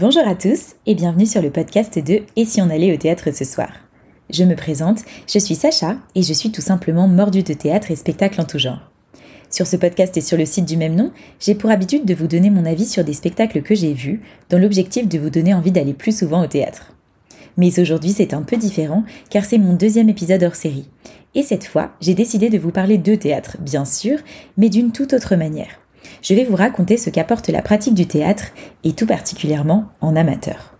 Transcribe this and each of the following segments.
Bonjour à tous et bienvenue sur le podcast de Et si on allait au théâtre ce soir? Je me présente, je suis Sacha et je suis tout simplement mordue de théâtre et spectacle en tout genre. Sur ce podcast et sur le site du même nom, j'ai pour habitude de vous donner mon avis sur des spectacles que j'ai vus, dans l'objectif de vous donner envie d'aller plus souvent au théâtre. Mais aujourd'hui c'est un peu différent car c'est mon deuxième épisode hors série. Et cette fois, j'ai décidé de vous parler de théâtre, bien sûr, mais d'une toute autre manière je vais vous raconter ce qu'apporte la pratique du théâtre, et tout particulièrement en amateur.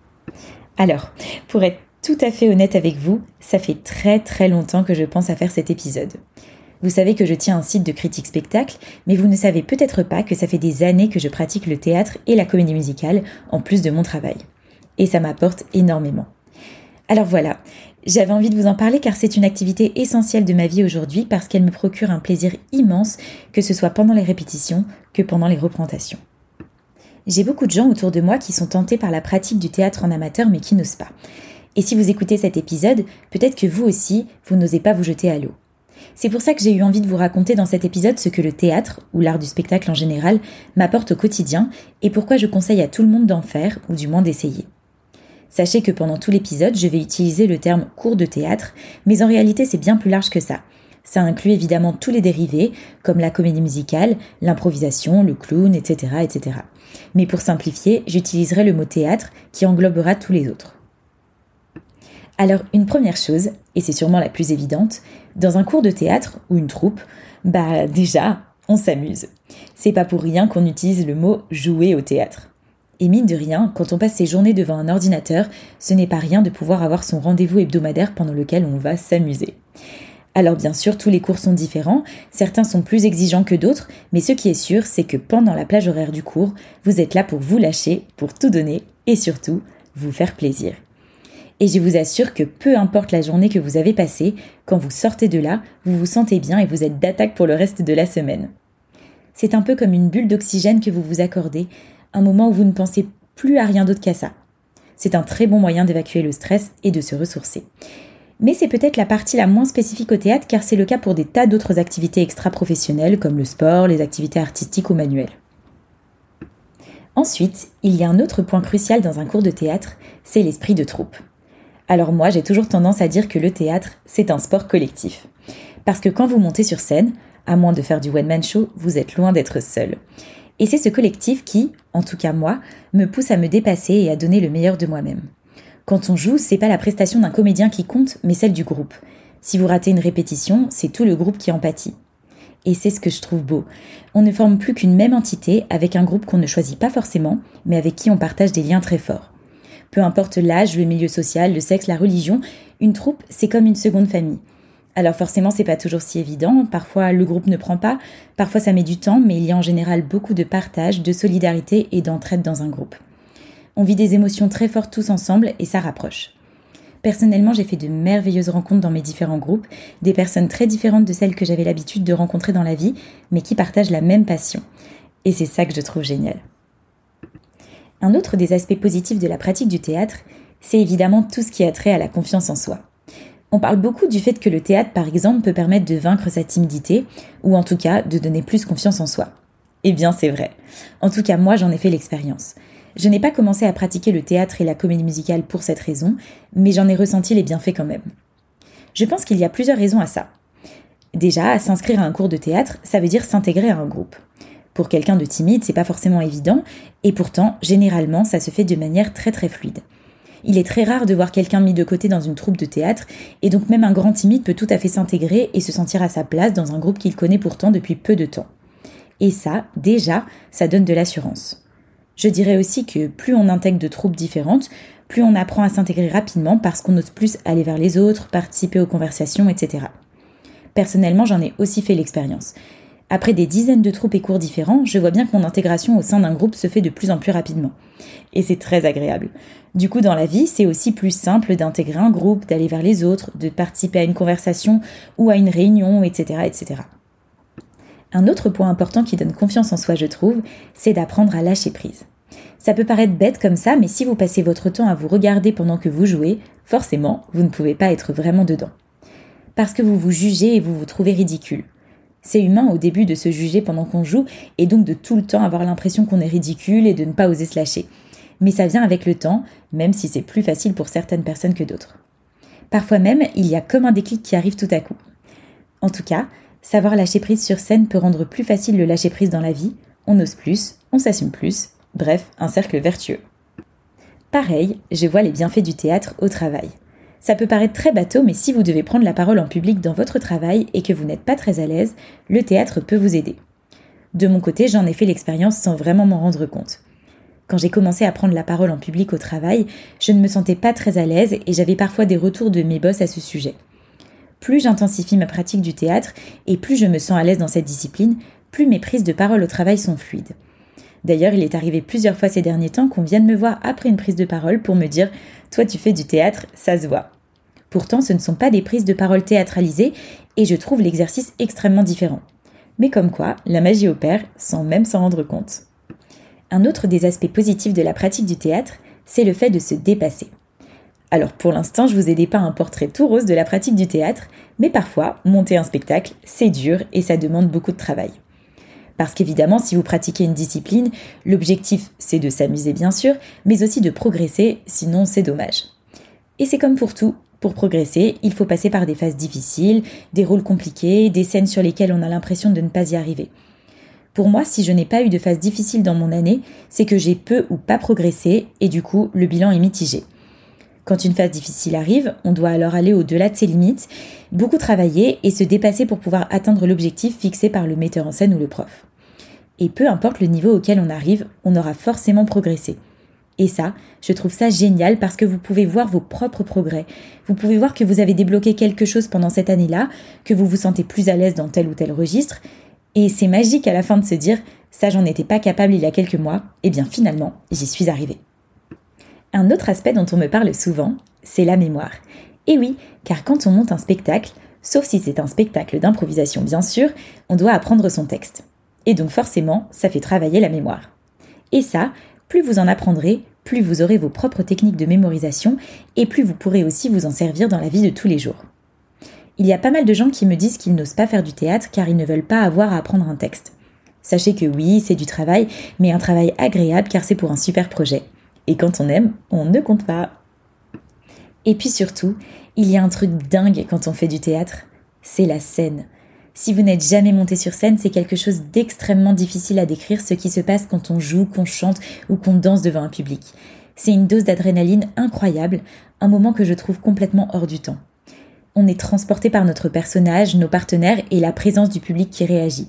Alors, pour être tout à fait honnête avec vous, ça fait très très longtemps que je pense à faire cet épisode. Vous savez que je tiens un site de critique spectacle, mais vous ne savez peut-être pas que ça fait des années que je pratique le théâtre et la comédie musicale, en plus de mon travail. Et ça m'apporte énormément. Alors voilà, j'avais envie de vous en parler car c'est une activité essentielle de ma vie aujourd'hui parce qu'elle me procure un plaisir immense, que ce soit pendant les répétitions que pendant les représentations. J'ai beaucoup de gens autour de moi qui sont tentés par la pratique du théâtre en amateur mais qui n'osent pas. Et si vous écoutez cet épisode, peut-être que vous aussi, vous n'osez pas vous jeter à l'eau. C'est pour ça que j'ai eu envie de vous raconter dans cet épisode ce que le théâtre, ou l'art du spectacle en général, m'apporte au quotidien et pourquoi je conseille à tout le monde d'en faire, ou du moins d'essayer. Sachez que pendant tout l'épisode, je vais utiliser le terme cours de théâtre, mais en réalité c'est bien plus large que ça. Ça inclut évidemment tous les dérivés, comme la comédie musicale, l'improvisation, le clown, etc., etc. Mais pour simplifier, j'utiliserai le mot théâtre qui englobera tous les autres. Alors, une première chose, et c'est sûrement la plus évidente, dans un cours de théâtre ou une troupe, bah déjà, on s'amuse. C'est pas pour rien qu'on utilise le mot jouer au théâtre. Et mine de rien, quand on passe ses journées devant un ordinateur, ce n'est pas rien de pouvoir avoir son rendez-vous hebdomadaire pendant lequel on va s'amuser. Alors bien sûr, tous les cours sont différents, certains sont plus exigeants que d'autres, mais ce qui est sûr, c'est que pendant la plage horaire du cours, vous êtes là pour vous lâcher, pour tout donner et surtout vous faire plaisir. Et je vous assure que peu importe la journée que vous avez passée, quand vous sortez de là, vous vous sentez bien et vous êtes d'attaque pour le reste de la semaine. C'est un peu comme une bulle d'oxygène que vous vous accordez, un moment où vous ne pensez plus à rien d'autre qu'à ça. C'est un très bon moyen d'évacuer le stress et de se ressourcer. Mais c'est peut-être la partie la moins spécifique au théâtre car c'est le cas pour des tas d'autres activités extra-professionnelles comme le sport, les activités artistiques ou manuelles. Ensuite, il y a un autre point crucial dans un cours de théâtre, c'est l'esprit de troupe. Alors moi, j'ai toujours tendance à dire que le théâtre, c'est un sport collectif. Parce que quand vous montez sur scène, à moins de faire du one-man show, vous êtes loin d'être seul. Et c'est ce collectif qui, en tout cas moi, me pousse à me dépasser et à donner le meilleur de moi-même. Quand on joue, c'est pas la prestation d'un comédien qui compte, mais celle du groupe. Si vous ratez une répétition, c'est tout le groupe qui en pâtit. Et c'est ce que je trouve beau. On ne forme plus qu'une même entité avec un groupe qu'on ne choisit pas forcément, mais avec qui on partage des liens très forts. Peu importe l'âge, le milieu social, le sexe, la religion, une troupe, c'est comme une seconde famille. Alors forcément, c'est pas toujours si évident. Parfois, le groupe ne prend pas. Parfois, ça met du temps, mais il y a en général beaucoup de partage, de solidarité et d'entraide dans un groupe. On vit des émotions très fortes tous ensemble et ça rapproche. Personnellement, j'ai fait de merveilleuses rencontres dans mes différents groupes, des personnes très différentes de celles que j'avais l'habitude de rencontrer dans la vie, mais qui partagent la même passion. Et c'est ça que je trouve génial. Un autre des aspects positifs de la pratique du théâtre, c'est évidemment tout ce qui a trait à la confiance en soi. On parle beaucoup du fait que le théâtre, par exemple, peut permettre de vaincre sa timidité, ou en tout cas de donner plus confiance en soi. Eh bien, c'est vrai. En tout cas, moi, j'en ai fait l'expérience. Je n'ai pas commencé à pratiquer le théâtre et la comédie musicale pour cette raison, mais j'en ai ressenti les bienfaits quand même. Je pense qu'il y a plusieurs raisons à ça. Déjà, s'inscrire à un cours de théâtre, ça veut dire s'intégrer à un groupe. Pour quelqu'un de timide, c'est pas forcément évident, et pourtant, généralement, ça se fait de manière très très fluide. Il est très rare de voir quelqu'un mis de côté dans une troupe de théâtre, et donc même un grand timide peut tout à fait s'intégrer et se sentir à sa place dans un groupe qu'il connaît pourtant depuis peu de temps. Et ça, déjà, ça donne de l'assurance. Je dirais aussi que plus on intègre de troupes différentes, plus on apprend à s'intégrer rapidement parce qu'on ose plus aller vers les autres, participer aux conversations, etc. Personnellement, j'en ai aussi fait l'expérience. Après des dizaines de troupes et cours différents, je vois bien que mon intégration au sein d'un groupe se fait de plus en plus rapidement. Et c'est très agréable. Du coup, dans la vie, c'est aussi plus simple d'intégrer un groupe, d'aller vers les autres, de participer à une conversation ou à une réunion, etc., etc. Un autre point important qui donne confiance en soi, je trouve, c'est d'apprendre à lâcher prise. Ça peut paraître bête comme ça, mais si vous passez votre temps à vous regarder pendant que vous jouez, forcément, vous ne pouvez pas être vraiment dedans. Parce que vous vous jugez et vous vous trouvez ridicule. C'est humain au début de se juger pendant qu'on joue et donc de tout le temps avoir l'impression qu'on est ridicule et de ne pas oser se lâcher. mais ça vient avec le temps, même si c'est plus facile pour certaines personnes que d'autres. Parfois même, il y a comme un déclic qui arrive tout à coup. En tout cas, savoir lâcher prise sur scène peut rendre plus facile le lâcher prise dans la vie, on ose plus, on s'assume plus, bref, un cercle vertueux. Pareil, je vois les bienfaits du théâtre au travail. Ça peut paraître très bateau, mais si vous devez prendre la parole en public dans votre travail et que vous n'êtes pas très à l'aise, le théâtre peut vous aider. De mon côté, j'en ai fait l'expérience sans vraiment m'en rendre compte. Quand j'ai commencé à prendre la parole en public au travail, je ne me sentais pas très à l'aise et j'avais parfois des retours de mes boss à ce sujet. Plus j'intensifie ma pratique du théâtre et plus je me sens à l'aise dans cette discipline, plus mes prises de parole au travail sont fluides. D'ailleurs, il est arrivé plusieurs fois ces derniers temps qu'on vienne me voir après une prise de parole pour me dire Toi, tu fais du théâtre, ça se voit. Pourtant, ce ne sont pas des prises de parole théâtralisées et je trouve l'exercice extrêmement différent. Mais comme quoi, la magie opère sans même s'en rendre compte. Un autre des aspects positifs de la pratique du théâtre, c'est le fait de se dépasser. Alors pour l'instant, je vous ai dépeint un portrait tout rose de la pratique du théâtre, mais parfois, monter un spectacle, c'est dur et ça demande beaucoup de travail. Parce qu'évidemment, si vous pratiquez une discipline, l'objectif c'est de s'amuser bien sûr, mais aussi de progresser, sinon c'est dommage. Et c'est comme pour tout, pour progresser, il faut passer par des phases difficiles, des rôles compliqués, des scènes sur lesquelles on a l'impression de ne pas y arriver. Pour moi, si je n'ai pas eu de phase difficile dans mon année, c'est que j'ai peu ou pas progressé et du coup, le bilan est mitigé. Quand une phase difficile arrive, on doit alors aller au-delà de ses limites, beaucoup travailler et se dépasser pour pouvoir atteindre l'objectif fixé par le metteur en scène ou le prof et peu importe le niveau auquel on arrive, on aura forcément progressé. Et ça, je trouve ça génial parce que vous pouvez voir vos propres progrès. Vous pouvez voir que vous avez débloqué quelque chose pendant cette année-là, que vous vous sentez plus à l'aise dans tel ou tel registre. Et c'est magique à la fin de se dire, ça j'en étais pas capable il y a quelques mois, et bien finalement, j'y suis arrivé. Un autre aspect dont on me parle souvent, c'est la mémoire. Et oui, car quand on monte un spectacle, sauf si c'est un spectacle d'improvisation bien sûr, on doit apprendre son texte. Et donc forcément, ça fait travailler la mémoire. Et ça, plus vous en apprendrez, plus vous aurez vos propres techniques de mémorisation et plus vous pourrez aussi vous en servir dans la vie de tous les jours. Il y a pas mal de gens qui me disent qu'ils n'osent pas faire du théâtre car ils ne veulent pas avoir à apprendre un texte. Sachez que oui, c'est du travail, mais un travail agréable car c'est pour un super projet. Et quand on aime, on ne compte pas. Et puis surtout, il y a un truc dingue quand on fait du théâtre, c'est la scène. Si vous n'êtes jamais monté sur scène, c'est quelque chose d'extrêmement difficile à décrire ce qui se passe quand on joue, qu'on chante ou qu'on danse devant un public. C'est une dose d'adrénaline incroyable, un moment que je trouve complètement hors du temps. On est transporté par notre personnage, nos partenaires et la présence du public qui réagit.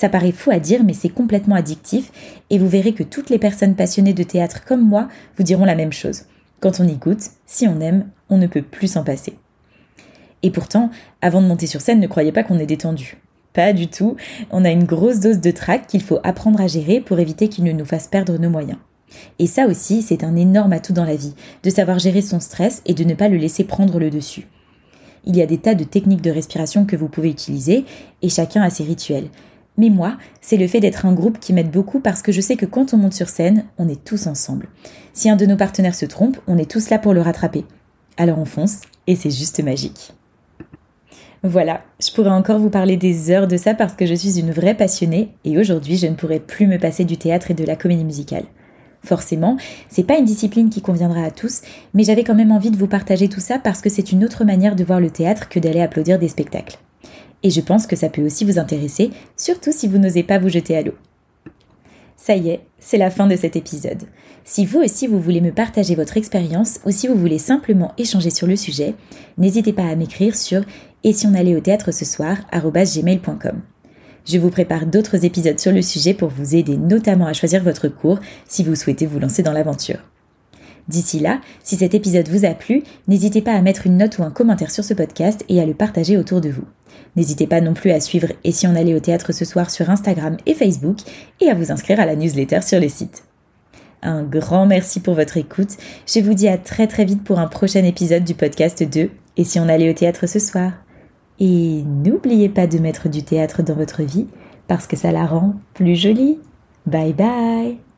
Ça paraît fou à dire, mais c'est complètement addictif, et vous verrez que toutes les personnes passionnées de théâtre comme moi vous diront la même chose. Quand on y goûte, si on aime, on ne peut plus s'en passer. Et pourtant, avant de monter sur scène, ne croyez pas qu'on est détendu. Pas du tout. On a une grosse dose de trac qu'il faut apprendre à gérer pour éviter qu'il ne nous fasse perdre nos moyens. Et ça aussi, c'est un énorme atout dans la vie, de savoir gérer son stress et de ne pas le laisser prendre le dessus. Il y a des tas de techniques de respiration que vous pouvez utiliser, et chacun a ses rituels. Mais moi, c'est le fait d'être un groupe qui m'aide beaucoup parce que je sais que quand on monte sur scène, on est tous ensemble. Si un de nos partenaires se trompe, on est tous là pour le rattraper. Alors on fonce, et c'est juste magique. Voilà, je pourrais encore vous parler des heures de ça parce que je suis une vraie passionnée et aujourd'hui je ne pourrais plus me passer du théâtre et de la comédie musicale. Forcément, c'est pas une discipline qui conviendra à tous, mais j'avais quand même envie de vous partager tout ça parce que c'est une autre manière de voir le théâtre que d'aller applaudir des spectacles. Et je pense que ça peut aussi vous intéresser, surtout si vous n'osez pas vous jeter à l'eau. Ça y est, c'est la fin de cet épisode. Si vous aussi vous voulez me partager votre expérience ou si vous voulez simplement échanger sur le sujet, n'hésitez pas à m'écrire sur et si on allait au théâtre ce soir. Je vous prépare d'autres épisodes sur le sujet pour vous aider notamment à choisir votre cours si vous souhaitez vous lancer dans l'aventure. D'ici là, si cet épisode vous a plu, n'hésitez pas à mettre une note ou un commentaire sur ce podcast et à le partager autour de vous. N'hésitez pas non plus à suivre Et si on allait au théâtre ce soir sur Instagram et Facebook et à vous inscrire à la newsletter sur le site. Un grand merci pour votre écoute. Je vous dis à très très vite pour un prochain épisode du podcast 2 Et si on allait au théâtre ce soir et n'oubliez pas de mettre du théâtre dans votre vie parce que ça la rend plus jolie. Bye bye